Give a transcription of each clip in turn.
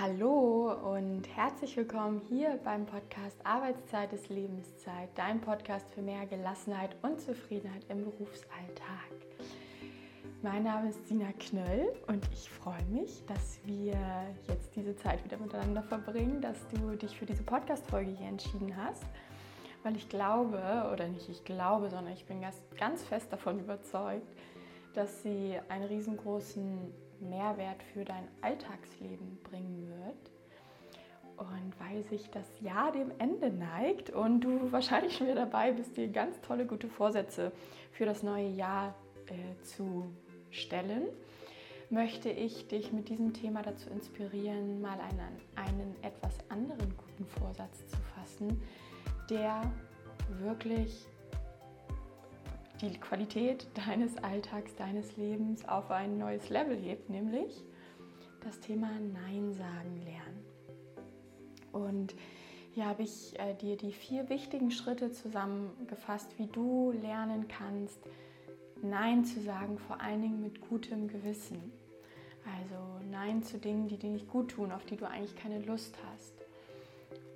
Hallo und herzlich willkommen hier beim Podcast Arbeitszeit ist Lebenszeit, dein Podcast für mehr Gelassenheit und Zufriedenheit im Berufsalltag. Mein Name ist Sina Knöll und ich freue mich, dass wir jetzt diese Zeit wieder miteinander verbringen, dass du dich für diese Podcast-Folge hier entschieden hast, weil ich glaube, oder nicht ich glaube, sondern ich bin ganz fest davon überzeugt, dass sie einen riesengroßen Mehrwert für dein Alltagsleben bringen wird. Und weil sich das Jahr dem Ende neigt und du wahrscheinlich schon wieder dabei bist, dir ganz tolle, gute Vorsätze für das neue Jahr äh, zu stellen, möchte ich dich mit diesem Thema dazu inspirieren, mal einen, einen etwas anderen guten Vorsatz zu fassen, der wirklich die Qualität deines Alltags, deines Lebens auf ein neues Level hebt, nämlich das Thema Nein sagen lernen. Und hier habe ich äh, dir die vier wichtigen Schritte zusammengefasst, wie du lernen kannst, Nein zu sagen, vor allen Dingen mit gutem Gewissen. Also Nein zu Dingen, die dir nicht gut tun, auf die du eigentlich keine Lust hast.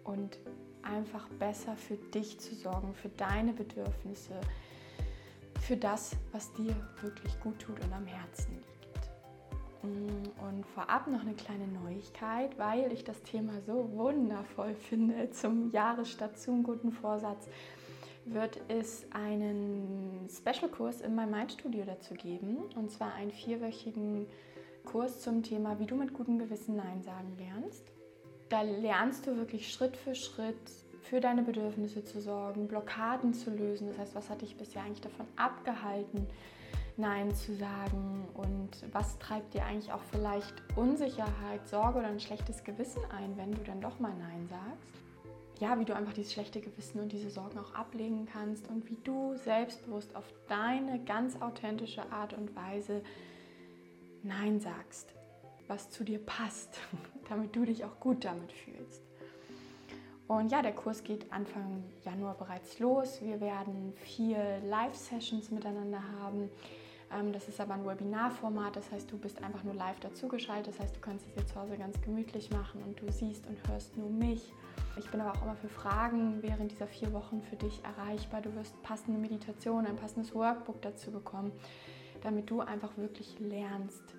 Und einfach besser für dich zu sorgen, für deine Bedürfnisse, für das, was dir wirklich gut tut und am Herzen liegt. Mm, und vorab noch eine kleine Neuigkeit, weil ich das Thema so wundervoll finde zum Jahresstart zum guten Vorsatz wird es einen Special-Kurs in meinem Mindstudio dazu geben. Und zwar einen vierwöchigen Kurs zum Thema, wie du mit gutem Gewissen Nein sagen lernst. Da lernst du wirklich Schritt für Schritt für deine Bedürfnisse zu sorgen, Blockaden zu lösen. Das heißt, was hat dich bisher eigentlich davon abgehalten, Nein zu sagen? Und was treibt dir eigentlich auch vielleicht Unsicherheit, Sorge oder ein schlechtes Gewissen ein, wenn du dann doch mal Nein sagst? Ja, wie du einfach dieses schlechte Gewissen und diese Sorgen auch ablegen kannst und wie du selbstbewusst auf deine ganz authentische Art und Weise Nein sagst, was zu dir passt, damit du dich auch gut damit fühlst. Und ja, der Kurs geht Anfang Januar bereits los. Wir werden vier Live-Sessions miteinander haben. Ähm, das ist aber ein Webinarformat, das heißt, du bist einfach nur live dazugeschaltet. Das heißt, du kannst es dir zu Hause ganz gemütlich machen und du siehst und hörst nur mich. Ich bin aber auch immer für Fragen während dieser vier Wochen für dich erreichbar. Du wirst passende Meditation, ein passendes Workbook dazu bekommen, damit du einfach wirklich lernst,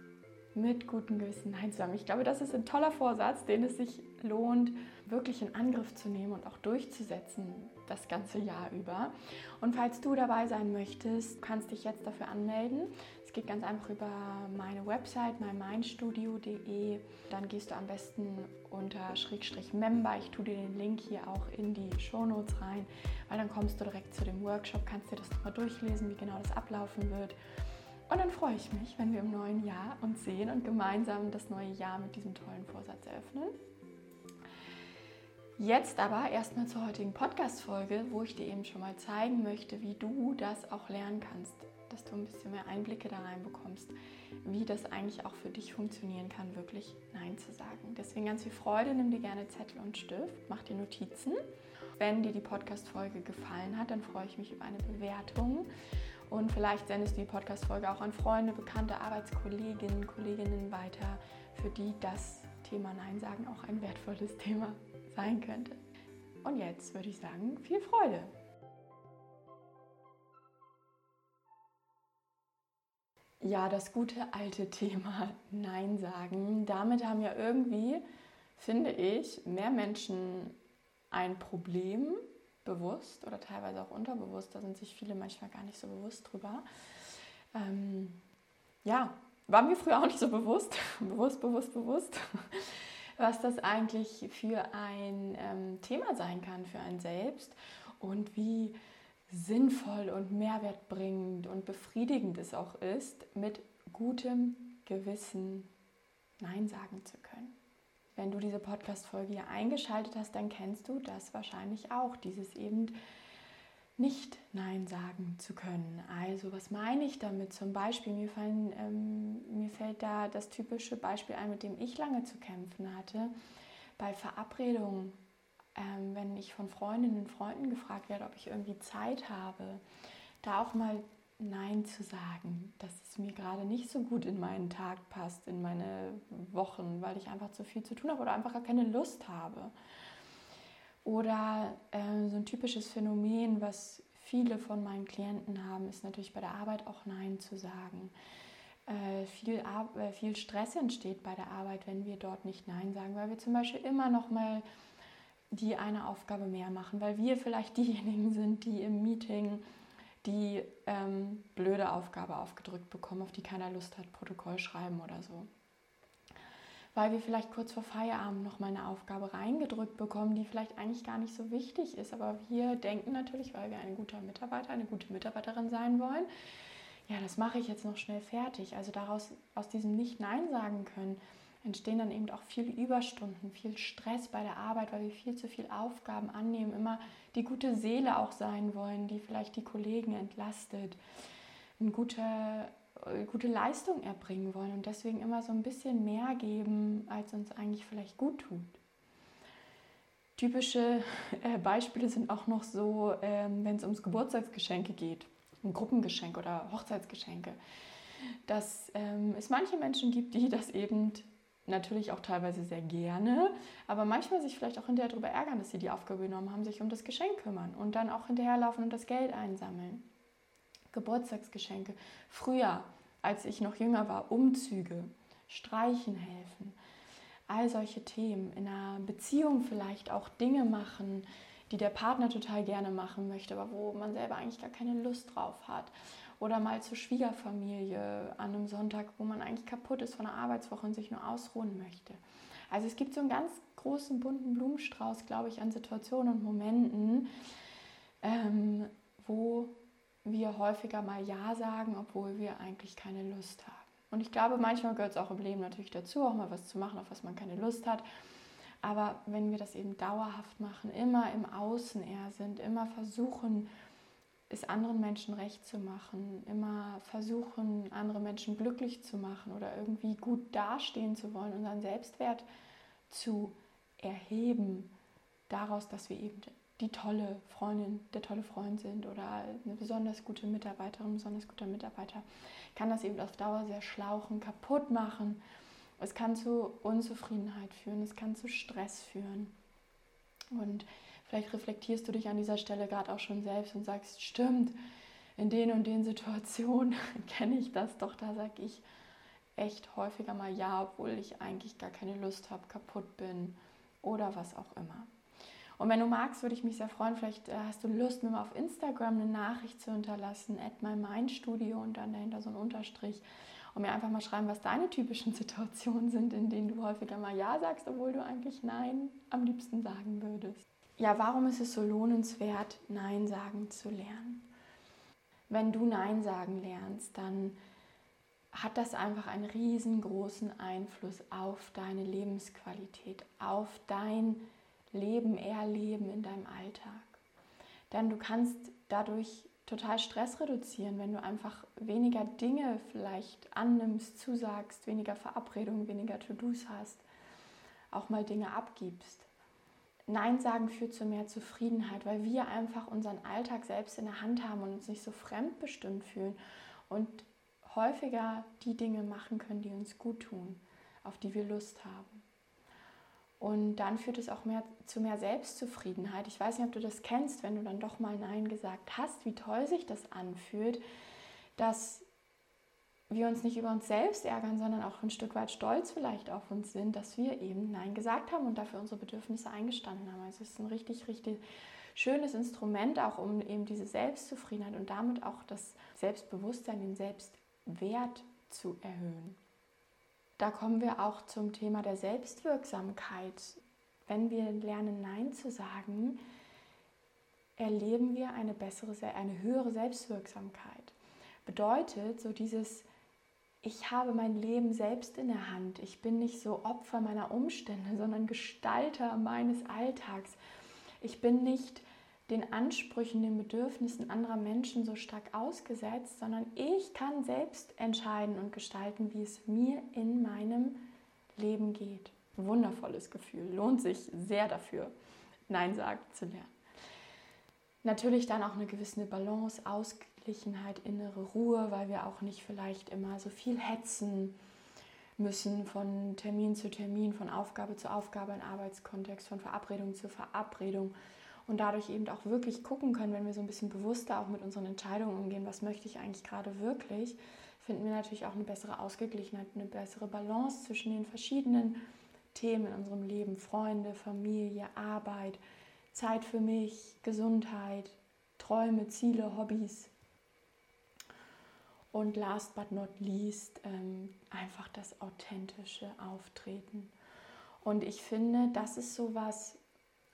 mit gutem Gewissen Nein zu sagen. Ich glaube, das ist ein toller Vorsatz, den es sich lohnt, wirklich in Angriff zu nehmen und auch durchzusetzen das ganze Jahr über. Und falls du dabei sein möchtest, kannst dich jetzt dafür anmelden. Es geht ganz einfach über meine Website, mymindstudio.de. Dann gehst du am besten unter Schrägstrich Member. Ich tue dir den Link hier auch in die Shownotes rein, weil dann kommst du direkt zu dem Workshop, kannst dir das nochmal durchlesen, wie genau das ablaufen wird. Und dann freue ich mich, wenn wir im neuen Jahr uns sehen und gemeinsam das neue Jahr mit diesem tollen Vorsatz eröffnen. Jetzt aber erstmal zur heutigen Podcast-Folge, wo ich dir eben schon mal zeigen möchte, wie du das auch lernen kannst, dass du ein bisschen mehr Einblicke da rein bekommst, wie das eigentlich auch für dich funktionieren kann, wirklich Nein zu sagen. Deswegen ganz viel Freude, nimm dir gerne Zettel und Stift, mach dir Notizen. Wenn dir die Podcast-Folge gefallen hat, dann freue ich mich über eine Bewertung. Und vielleicht sendest du die Podcast-Folge auch an Freunde, bekannte Arbeitskolleginnen, Kolleginnen weiter, für die das Thema Nein sagen auch ein wertvolles Thema sein könnte. Und jetzt würde ich sagen, viel Freude! Ja, das gute alte Thema Nein sagen. Damit haben ja irgendwie, finde ich, mehr Menschen ein Problem, bewusst oder teilweise auch unterbewusst. Da sind sich viele manchmal gar nicht so bewusst drüber. Ähm, ja, war mir früher auch nicht so bewusst, bewusst, bewusst, bewusst, was das eigentlich für ein ähm, Thema sein kann für einen selbst und wie sinnvoll und mehrwertbringend und befriedigend es auch ist, mit gutem Gewissen Nein sagen zu können. Wenn du diese Podcast-Folge hier eingeschaltet hast, dann kennst du das wahrscheinlich auch, dieses eben nicht Nein sagen zu können. Also was meine ich damit? Zum Beispiel, mir, fallen, ähm, mir fällt da das typische Beispiel ein, mit dem ich lange zu kämpfen hatte. Bei Verabredungen, ähm, wenn ich von Freundinnen und Freunden gefragt werde, ob ich irgendwie Zeit habe, da auch mal Nein zu sagen, dass es mir gerade nicht so gut in meinen Tag passt, in meine Wochen, weil ich einfach zu viel zu tun habe oder einfach gar keine Lust habe. Oder äh, so ein typisches Phänomen, was viele von meinen Klienten haben, ist natürlich bei der Arbeit auch Nein zu sagen. Äh, viel, äh, viel Stress entsteht bei der Arbeit, wenn wir dort nicht Nein sagen, weil wir zum Beispiel immer noch mal die eine Aufgabe mehr machen, weil wir vielleicht diejenigen sind, die im Meeting die ähm, blöde Aufgabe aufgedrückt bekommen, auf die keiner Lust hat, Protokoll schreiben oder so. Weil wir vielleicht kurz vor Feierabend noch mal eine Aufgabe reingedrückt bekommen, die vielleicht eigentlich gar nicht so wichtig ist. Aber wir denken natürlich, weil wir ein guter Mitarbeiter, eine gute Mitarbeiterin sein wollen, ja, das mache ich jetzt noch schnell fertig. Also daraus, aus diesem Nicht-Nein sagen können, entstehen dann eben auch viele Überstunden, viel Stress bei der Arbeit, weil wir viel zu viel Aufgaben annehmen, immer die gute Seele auch sein wollen, die vielleicht die Kollegen entlastet, eine gute, äh, gute Leistung erbringen wollen und deswegen immer so ein bisschen mehr geben, als uns eigentlich vielleicht gut tut. Typische äh, Beispiele sind auch noch so, ähm, wenn es ums Geburtstagsgeschenke geht, ein Gruppengeschenk oder Hochzeitsgeschenke dass ähm, es manche Menschen gibt, die das eben natürlich auch teilweise sehr gerne, aber manchmal sich vielleicht auch hinterher darüber ärgern, dass sie die Aufgabe genommen haben, sich um das Geschenk kümmern und dann auch hinterherlaufen und das Geld einsammeln. Geburtstagsgeschenke. Früher, als ich noch jünger war, Umzüge, Streichen helfen. All solche Themen. In einer Beziehung vielleicht auch Dinge machen, die der Partner total gerne machen möchte, aber wo man selber eigentlich gar keine Lust drauf hat oder mal zur Schwiegerfamilie an einem Sonntag, wo man eigentlich kaputt ist von der Arbeitswoche und sich nur ausruhen möchte. Also es gibt so einen ganz großen bunten Blumenstrauß, glaube ich, an Situationen und Momenten, ähm, wo wir häufiger mal Ja sagen, obwohl wir eigentlich keine Lust haben. Und ich glaube, manchmal gehört es auch im Leben natürlich dazu, auch mal was zu machen, auf was man keine Lust hat. Aber wenn wir das eben dauerhaft machen, immer im Außen eher sind, immer versuchen, es anderen Menschen recht zu machen, immer versuchen, andere Menschen glücklich zu machen oder irgendwie gut dastehen zu wollen, unseren Selbstwert zu erheben, daraus, dass wir eben die tolle Freundin, der tolle Freund sind oder eine besonders gute Mitarbeiterin, ein besonders guter Mitarbeiter, kann das eben auf Dauer sehr schlauchen, kaputt machen. Es kann zu Unzufriedenheit führen, es kann zu Stress führen. Und Vielleicht reflektierst du dich an dieser Stelle gerade auch schon selbst und sagst, stimmt, in den und den Situationen kenne ich das doch, da sage ich echt häufiger mal ja, obwohl ich eigentlich gar keine Lust habe, kaputt bin oder was auch immer. Und wenn du magst, würde ich mich sehr freuen, vielleicht äh, hast du Lust, mir mal auf Instagram eine Nachricht zu hinterlassen, at mymindstudio und dann dahinter so ein Unterstrich und mir einfach mal schreiben, was deine typischen Situationen sind, in denen du häufiger mal Ja sagst, obwohl du eigentlich Nein am liebsten sagen würdest ja, warum ist es so lohnenswert, Nein sagen zu lernen? Wenn du Nein sagen lernst, dann hat das einfach einen riesengroßen Einfluss auf deine Lebensqualität, auf dein Leben, Erleben in deinem Alltag. Denn du kannst dadurch total Stress reduzieren, wenn du einfach weniger Dinge vielleicht annimmst, zusagst, weniger Verabredungen, weniger To-Dos hast, auch mal Dinge abgibst. Nein sagen führt zu mehr Zufriedenheit, weil wir einfach unseren Alltag selbst in der Hand haben und uns nicht so fremdbestimmt fühlen und häufiger die Dinge machen können, die uns gut tun, auf die wir Lust haben. Und dann führt es auch mehr, zu mehr Selbstzufriedenheit. Ich weiß nicht, ob du das kennst, wenn du dann doch mal Nein gesagt hast, wie toll sich das anfühlt, dass wir uns nicht über uns selbst ärgern, sondern auch ein Stück weit stolz vielleicht auf uns sind, dass wir eben Nein gesagt haben und dafür unsere Bedürfnisse eingestanden haben. Also es ist ein richtig, richtig schönes Instrument auch, um eben diese Selbstzufriedenheit und damit auch das Selbstbewusstsein, den Selbstwert zu erhöhen. Da kommen wir auch zum Thema der Selbstwirksamkeit. Wenn wir lernen, Nein zu sagen, erleben wir eine bessere, eine höhere Selbstwirksamkeit. Bedeutet, so dieses ich habe mein Leben selbst in der Hand. Ich bin nicht so Opfer meiner Umstände, sondern Gestalter meines Alltags. Ich bin nicht den Ansprüchen, den Bedürfnissen anderer Menschen so stark ausgesetzt, sondern ich kann selbst entscheiden und gestalten, wie es mir in meinem Leben geht. Wundervolles Gefühl, lohnt sich sehr dafür, Nein sagen zu lernen. Natürlich dann auch eine gewisse Balance, Ausgleich Ausgeglichenheit, innere Ruhe, weil wir auch nicht vielleicht immer so viel hetzen müssen von Termin zu Termin, von Aufgabe zu Aufgabe, in Arbeitskontext, von Verabredung zu Verabredung und dadurch eben auch wirklich gucken können, wenn wir so ein bisschen bewusster auch mit unseren Entscheidungen umgehen, was möchte ich eigentlich gerade wirklich, finden wir natürlich auch eine bessere Ausgeglichenheit, eine bessere Balance zwischen den verschiedenen Themen in unserem Leben, Freunde, Familie, Arbeit, Zeit für mich, Gesundheit, Träume, Ziele, Hobbys. Und last but not least ähm, einfach das authentische Auftreten. Und ich finde, das ist so was,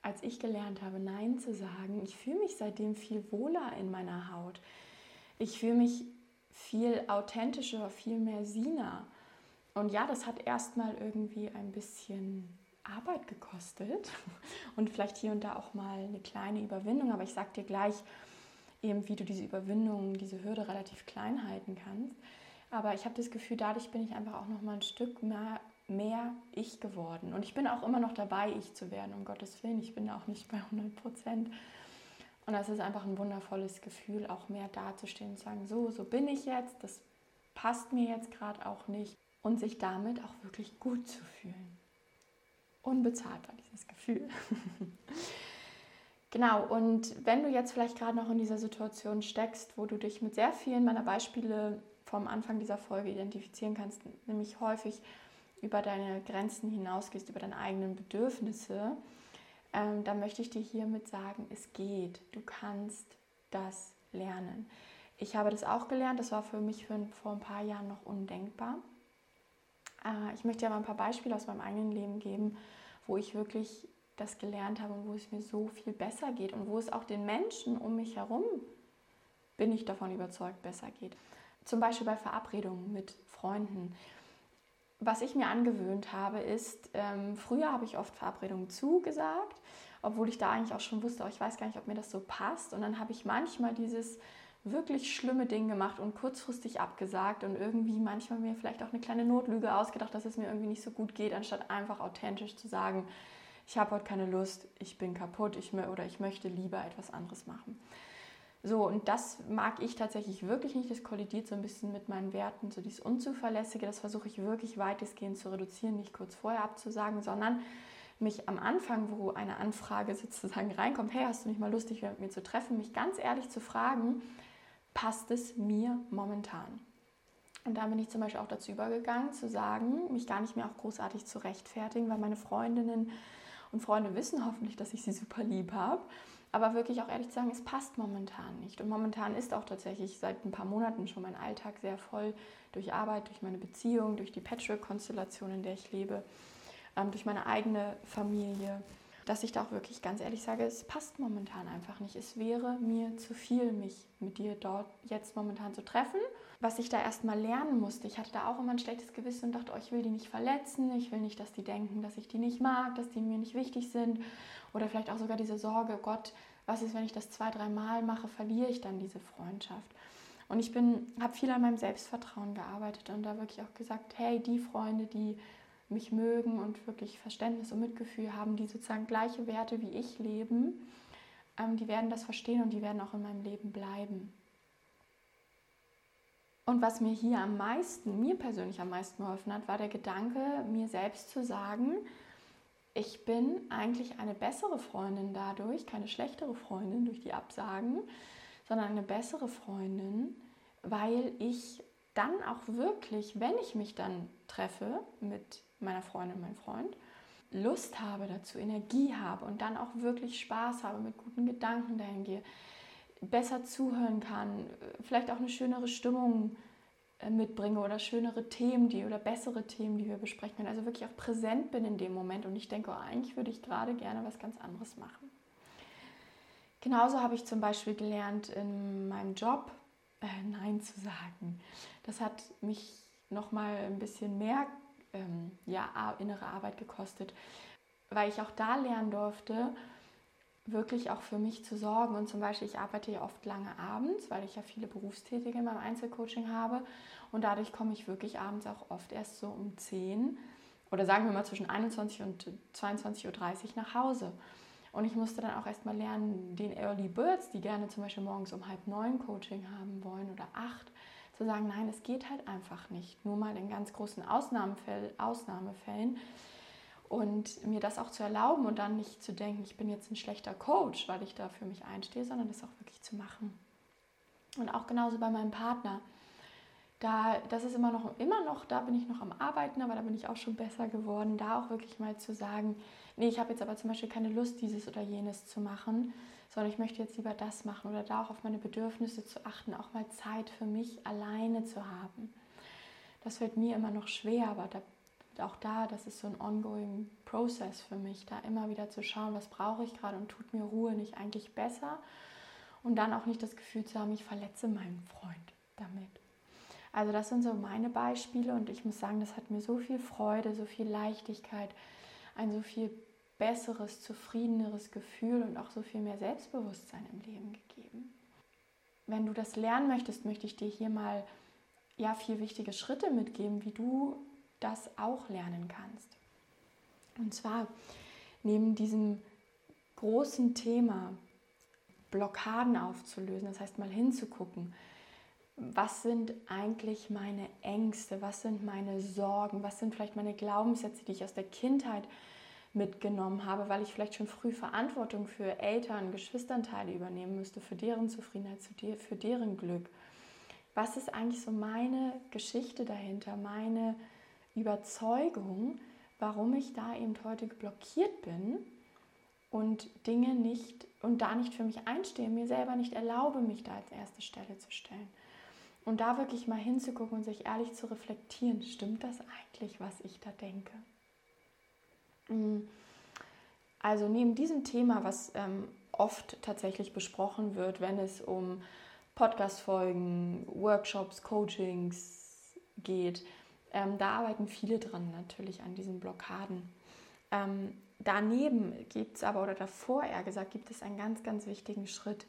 als ich gelernt habe, Nein zu sagen, ich fühle mich seitdem viel wohler in meiner Haut. Ich fühle mich viel authentischer, viel mehr Sina. Und ja, das hat erstmal irgendwie ein bisschen Arbeit gekostet und vielleicht hier und da auch mal eine kleine Überwindung. Aber ich sage dir gleich eben, wie du diese Überwindung, diese Hürde relativ klein halten kannst. Aber ich habe das Gefühl, dadurch bin ich einfach auch noch mal ein Stück mehr, mehr ich geworden. Und ich bin auch immer noch dabei, ich zu werden, um Gottes Willen. Ich bin auch nicht bei 100 Prozent. Und das ist einfach ein wundervolles Gefühl, auch mehr dazustehen und zu sagen, so, so bin ich jetzt, das passt mir jetzt gerade auch nicht. Und sich damit auch wirklich gut zu fühlen. Unbezahlbar, dieses Gefühl. genau, und wenn du jetzt vielleicht gerade noch in dieser Situation steckst, wo du dich mit sehr vielen meiner Beispiele vom Anfang dieser Folge identifizieren kannst, nämlich häufig über deine Grenzen hinausgehst, über deine eigenen Bedürfnisse, ähm, dann möchte ich dir hiermit sagen, es geht. Du kannst das lernen. Ich habe das auch gelernt, das war für mich für, vor ein paar Jahren noch undenkbar. Äh, ich möchte dir mal ein paar Beispiele aus meinem eigenen Leben geben, wo ich wirklich das gelernt habe und wo es mir so viel besser geht und wo es auch den Menschen um mich herum, bin ich davon überzeugt, besser geht. Zum Beispiel bei Verabredungen mit Freunden was ich mir angewöhnt habe, ist, ähm, früher habe ich oft Verabredungen zugesagt, obwohl ich da eigentlich auch schon wusste, oh, ich weiß gar nicht, ob mir das so passt. Und dann habe ich manchmal dieses wirklich schlimme Ding gemacht und kurzfristig abgesagt und irgendwie manchmal mir vielleicht auch eine kleine Notlüge ausgedacht, dass es mir irgendwie nicht so gut geht, anstatt einfach authentisch zu sagen, ich habe heute keine Lust, ich bin kaputt ich, oder ich möchte lieber etwas anderes machen. So, und das mag ich tatsächlich wirklich nicht. Das kollidiert so ein bisschen mit meinen Werten, so dieses Unzuverlässige. Das versuche ich wirklich weitestgehend zu reduzieren, nicht kurz vorher abzusagen, sondern mich am Anfang, wo eine Anfrage sozusagen reinkommt, hey, hast du nicht mal Lust, dich mit mir zu treffen, mich ganz ehrlich zu fragen, passt es mir momentan? Und da bin ich zum Beispiel auch dazu übergegangen, zu sagen, mich gar nicht mehr auch großartig zu rechtfertigen, weil meine Freundinnen und Freunde wissen hoffentlich, dass ich sie super lieb habe aber wirklich auch ehrlich zu sagen, es passt momentan nicht. Und momentan ist auch tatsächlich seit ein paar Monaten schon mein Alltag sehr voll durch Arbeit, durch meine Beziehung, durch die Patchwork-Konstellation, in der ich lebe, ähm, durch meine eigene Familie, dass ich da auch wirklich ganz ehrlich sage, es passt momentan einfach nicht. Es wäre mir zu viel, mich mit dir dort jetzt momentan zu treffen. Was ich da erstmal lernen musste, ich hatte da auch immer ein schlechtes Gewissen und dachte, oh, ich will die nicht verletzen, ich will nicht, dass die denken, dass ich die nicht mag, dass die mir nicht wichtig sind. Oder vielleicht auch sogar diese Sorge, Gott, was ist, wenn ich das zwei, drei Mal mache, verliere ich dann diese Freundschaft. Und ich habe viel an meinem Selbstvertrauen gearbeitet und da wirklich auch gesagt, hey, die Freunde, die mich mögen und wirklich Verständnis und Mitgefühl haben, die sozusagen gleiche Werte wie ich leben, ähm, die werden das verstehen und die werden auch in meinem Leben bleiben. Und was mir hier am meisten, mir persönlich am meisten geholfen hat, war der Gedanke, mir selbst zu sagen, ich bin eigentlich eine bessere Freundin dadurch, keine schlechtere Freundin durch die Absagen, sondern eine bessere Freundin, weil ich dann auch wirklich, wenn ich mich dann treffe mit meiner Freundin, meinem Freund, Lust habe dazu, Energie habe und dann auch wirklich Spaß habe, mit guten Gedanken dahin gehe, besser zuhören kann, vielleicht auch eine schönere Stimmung äh, mitbringe oder schönere Themen, die oder bessere Themen, die wir besprechen können. Also wirklich auch präsent bin in dem Moment und ich denke, oh, eigentlich würde ich gerade gerne was ganz anderes machen. Genauso habe ich zum Beispiel gelernt, in meinem Job äh, Nein zu sagen. Das hat mich noch mal ein bisschen mehr ähm, ja, innere Arbeit gekostet, weil ich auch da lernen durfte, wirklich auch für mich zu sorgen. Und zum Beispiel, ich arbeite ja oft lange abends, weil ich ja viele Berufstätige in meinem Einzelcoaching habe. Und dadurch komme ich wirklich abends auch oft erst so um 10 oder sagen wir mal zwischen 21 und 22.30 Uhr nach Hause. Und ich musste dann auch erstmal lernen, den Early Birds, die gerne zum Beispiel morgens um halb neun Coaching haben wollen oder acht, zu sagen, nein, es geht halt einfach nicht. Nur mal in ganz großen Ausnahmefällen. Und mir das auch zu erlauben und dann nicht zu denken, ich bin jetzt ein schlechter Coach, weil ich da für mich einstehe, sondern das auch wirklich zu machen. Und auch genauso bei meinem Partner. Da, das ist immer noch, immer noch, da bin ich noch am Arbeiten, aber da bin ich auch schon besser geworden, da auch wirklich mal zu sagen, nee, ich habe jetzt aber zum Beispiel keine Lust, dieses oder jenes zu machen, sondern ich möchte jetzt lieber das machen oder da auch auf meine Bedürfnisse zu achten, auch mal Zeit für mich alleine zu haben. Das fällt mir immer noch schwer, aber da, auch da, das ist so ein ongoing Process für mich, da immer wieder zu schauen, was brauche ich gerade und tut mir Ruhe nicht eigentlich besser und dann auch nicht das Gefühl zu haben, ich verletze meinen Freund damit. Also das sind so meine Beispiele und ich muss sagen, das hat mir so viel Freude, so viel Leichtigkeit, ein so viel besseres, zufriedeneres Gefühl und auch so viel mehr Selbstbewusstsein im Leben gegeben. Wenn du das lernen möchtest, möchte ich dir hier mal ja vier wichtige Schritte mitgeben, wie du das auch lernen kannst. Und zwar neben diesem großen Thema Blockaden aufzulösen, das heißt mal hinzugucken, was sind eigentlich meine Ängste, was sind meine Sorgen, was sind vielleicht meine Glaubenssätze, die ich aus der Kindheit mitgenommen habe, weil ich vielleicht schon früh Verantwortung für Eltern, Geschwisternteile übernehmen müsste, für deren Zufriedenheit, für deren Glück. Was ist eigentlich so meine Geschichte dahinter, meine Überzeugung, warum ich da eben heute blockiert bin und Dinge nicht und da nicht für mich einstehe, mir selber nicht erlaube, mich da als erste Stelle zu stellen. Und da wirklich mal hinzugucken und sich ehrlich zu reflektieren, stimmt das eigentlich, was ich da denke? Mm. Also neben diesem Thema, was ähm, oft tatsächlich besprochen wird, wenn es um Podcast-Folgen, Workshops, Coachings geht, ähm, da arbeiten viele dran natürlich an diesen Blockaden. Ähm, daneben gibt es aber, oder davor eher gesagt, gibt es einen ganz, ganz wichtigen Schritt,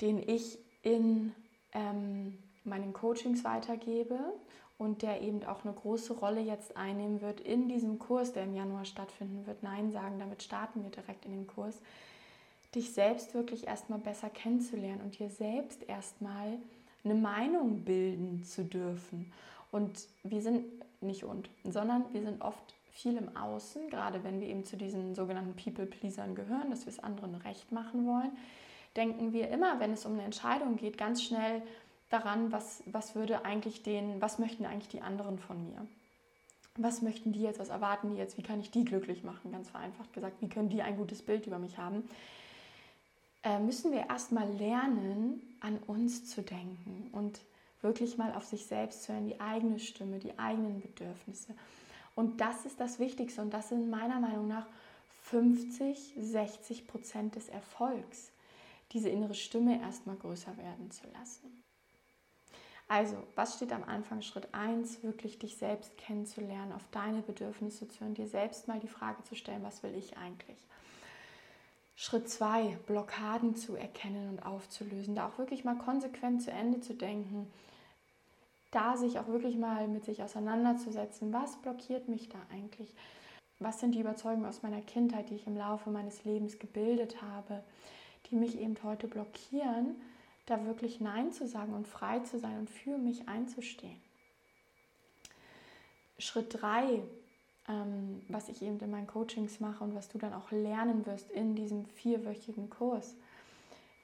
den ich in ähm, meinen Coachings weitergebe und der eben auch eine große Rolle jetzt einnehmen wird in diesem Kurs, der im Januar stattfinden wird. Nein sagen, damit starten wir direkt in den Kurs. Dich selbst wirklich erstmal besser kennenzulernen und dir selbst erstmal eine Meinung bilden zu dürfen. Und wir sind nicht und, sondern wir sind oft viel im Außen, gerade wenn wir eben zu diesen sogenannten People-Pleasern gehören, dass wir es anderen recht machen wollen, denken wir immer, wenn es um eine Entscheidung geht, ganz schnell, daran, was, was würde eigentlich den, was möchten eigentlich die anderen von mir? Was möchten die jetzt, was erwarten die jetzt, wie kann ich die glücklich machen? Ganz vereinfacht gesagt, wie können die ein gutes Bild über mich haben? Äh, müssen wir erstmal lernen, an uns zu denken und wirklich mal auf sich selbst zu hören, die eigene Stimme, die eigenen Bedürfnisse. Und das ist das Wichtigste und das sind meiner Meinung nach 50, 60 Prozent des Erfolgs, diese innere Stimme erstmal größer werden zu lassen. Also, was steht am Anfang? Schritt 1, wirklich dich selbst kennenzulernen, auf deine Bedürfnisse zu hören, dir selbst mal die Frage zu stellen, was will ich eigentlich? Schritt 2, Blockaden zu erkennen und aufzulösen, da auch wirklich mal konsequent zu Ende zu denken, da sich auch wirklich mal mit sich auseinanderzusetzen, was blockiert mich da eigentlich? Was sind die Überzeugungen aus meiner Kindheit, die ich im Laufe meines Lebens gebildet habe, die mich eben heute blockieren? da wirklich Nein zu sagen und frei zu sein und für mich einzustehen. Schritt 3, ähm, was ich eben in meinen Coachings mache und was du dann auch lernen wirst in diesem vierwöchigen Kurs,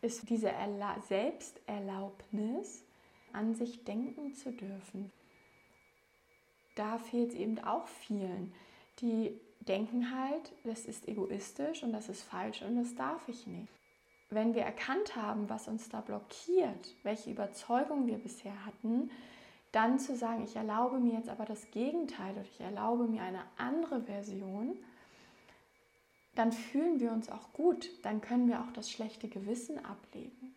ist diese Erla Selbsterlaubnis, an sich denken zu dürfen. Da fehlt es eben auch vielen, die denken halt, das ist egoistisch und das ist falsch und das darf ich nicht wenn wir erkannt haben, was uns da blockiert, welche Überzeugung wir bisher hatten, dann zu sagen, ich erlaube mir jetzt aber das Gegenteil oder ich erlaube mir eine andere Version, dann fühlen wir uns auch gut, dann können wir auch das schlechte Gewissen ablegen,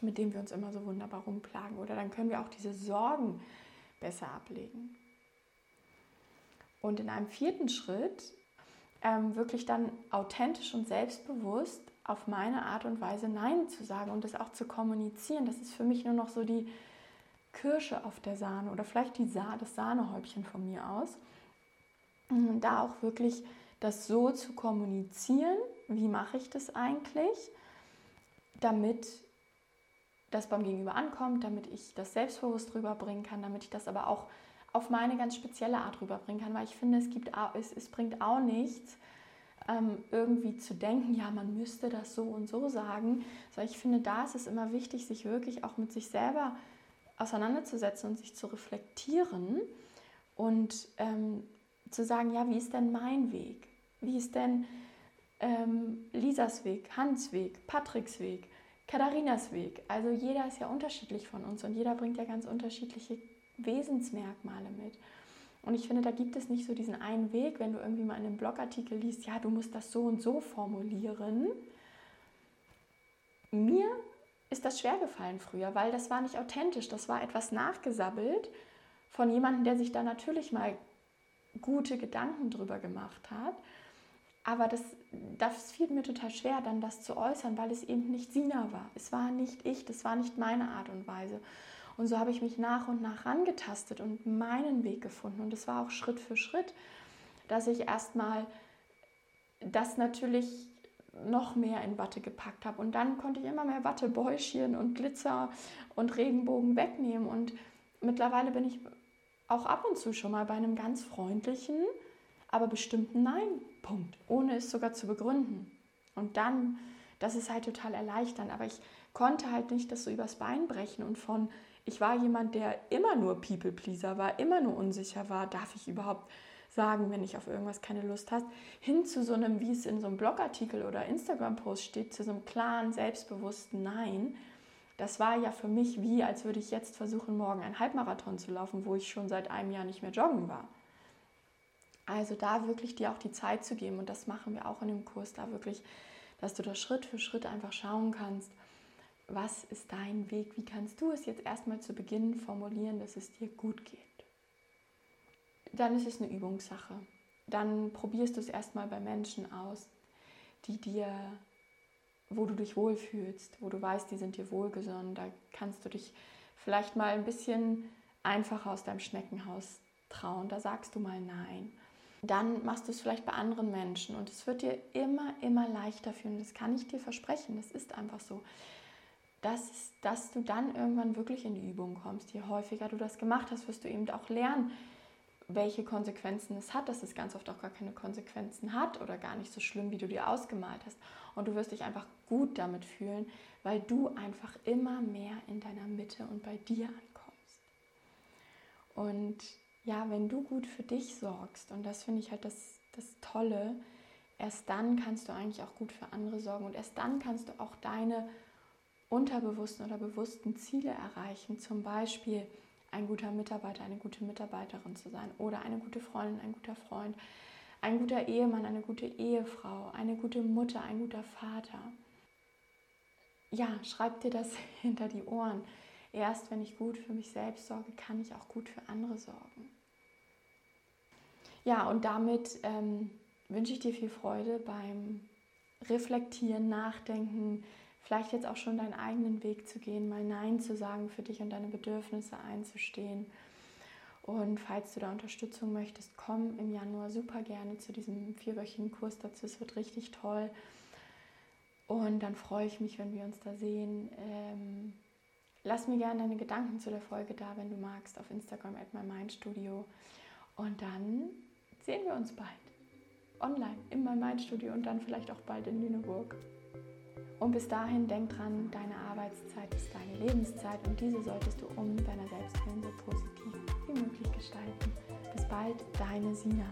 mit dem wir uns immer so wunderbar rumplagen, oder dann können wir auch diese Sorgen besser ablegen. Und in einem vierten Schritt ähm, wirklich dann authentisch und selbstbewusst auf meine Art und Weise Nein zu sagen und das auch zu kommunizieren. Das ist für mich nur noch so die Kirsche auf der Sahne oder vielleicht die Sa das Sahnehäubchen von mir aus. Und da auch wirklich das so zu kommunizieren, wie mache ich das eigentlich, damit das beim Gegenüber ankommt, damit ich das selbstbewusst rüberbringen kann, damit ich das aber auch auf meine ganz spezielle Art rüberbringen kann, weil ich finde, es, gibt, es, es bringt auch nichts, ähm, irgendwie zu denken, ja, man müsste das so und so sagen. Sondern ich finde, da ist es immer wichtig, sich wirklich auch mit sich selber auseinanderzusetzen und sich zu reflektieren und ähm, zu sagen, ja, wie ist denn mein Weg? Wie ist denn ähm, Lisas Weg, Hans Weg, Patricks Weg, Katharinas Weg? Also jeder ist ja unterschiedlich von uns und jeder bringt ja ganz unterschiedliche Wesensmerkmale mit. Und ich finde, da gibt es nicht so diesen einen Weg, wenn du irgendwie mal in einem Blogartikel liest, ja, du musst das so und so formulieren. Mir ist das schwer gefallen früher, weil das war nicht authentisch, das war etwas nachgesabbelt von jemandem, der sich da natürlich mal gute Gedanken drüber gemacht hat. Aber das, das fiel mir total schwer, dann das zu äußern, weil es eben nicht Sina war. Es war nicht ich, das war nicht meine Art und Weise. Und so habe ich mich nach und nach rangetastet und meinen Weg gefunden. Und es war auch Schritt für Schritt, dass ich erstmal das natürlich noch mehr in Watte gepackt habe. Und dann konnte ich immer mehr Wattebäuschen und Glitzer und Regenbogen wegnehmen. Und mittlerweile bin ich auch ab und zu schon mal bei einem ganz freundlichen, aber bestimmten Nein-Punkt, ohne es sogar zu begründen. Und dann, das ist halt total erleichternd. Aber ich konnte halt nicht das so übers Bein brechen und von ich war jemand, der immer nur People-Pleaser war, immer nur unsicher war, darf ich überhaupt sagen, wenn ich auf irgendwas keine Lust hast, hin zu so einem, wie es in so einem Blogartikel oder Instagram-Post steht, zu so einem klaren, selbstbewussten Nein. Das war ja für mich wie, als würde ich jetzt versuchen, morgen einen Halbmarathon zu laufen, wo ich schon seit einem Jahr nicht mehr joggen war. Also da wirklich dir auch die Zeit zu geben und das machen wir auch in dem Kurs, da wirklich, dass du da Schritt für Schritt einfach schauen kannst, was ist dein Weg? Wie kannst du es jetzt erstmal zu Beginn formulieren, dass es dir gut geht? Dann ist es eine Übungssache. Dann probierst du es erstmal bei Menschen aus, die dir, wo du dich wohlfühlst, wo du weißt, die sind dir wohlgesonnen. Da kannst du dich vielleicht mal ein bisschen einfacher aus deinem Schneckenhaus trauen. Da sagst du mal Nein. Dann machst du es vielleicht bei anderen Menschen und es wird dir immer, immer leichter fühlen. Das kann ich dir versprechen. Das ist einfach so dass, dass du dann irgendwann wirklich in die Übung kommst. Je häufiger du das gemacht hast, wirst du eben auch lernen, welche Konsequenzen es hat, dass es ganz oft auch gar keine Konsequenzen hat oder gar nicht so schlimm, wie du dir ausgemalt hast. Und du wirst dich einfach gut damit fühlen, weil du einfach immer mehr in deiner Mitte und bei dir ankommst. Und ja, wenn du gut für dich sorgst, und das finde ich halt das, das Tolle, erst dann kannst du eigentlich auch gut für andere sorgen und erst dann kannst du auch deine unterbewussten oder bewussten Ziele erreichen, zum Beispiel ein guter Mitarbeiter, eine gute Mitarbeiterin zu sein oder eine gute Freundin, ein guter Freund, ein guter Ehemann, eine gute Ehefrau, eine gute Mutter, ein guter Vater. Ja, schreib dir das hinter die Ohren. Erst wenn ich gut für mich selbst sorge, kann ich auch gut für andere sorgen. Ja, und damit ähm, wünsche ich dir viel Freude beim Reflektieren, Nachdenken, vielleicht jetzt auch schon deinen eigenen Weg zu gehen, mal Nein zu sagen für dich und deine Bedürfnisse einzustehen. Und falls du da Unterstützung möchtest, komm im Januar super gerne zu diesem vierwöchigen Kurs dazu. Es wird richtig toll. Und dann freue ich mich, wenn wir uns da sehen. Ähm, lass mir gerne deine Gedanken zu der Folge da, wenn du magst, auf Instagram at mymindstudio. Und dann sehen wir uns bald online in meinem Mindstudio und dann vielleicht auch bald in Lüneburg. Und bis dahin denk dran, deine Arbeitszeit ist deine Lebenszeit und diese solltest du um deiner selbst so positiv wie möglich gestalten. Bis bald, deine Sina.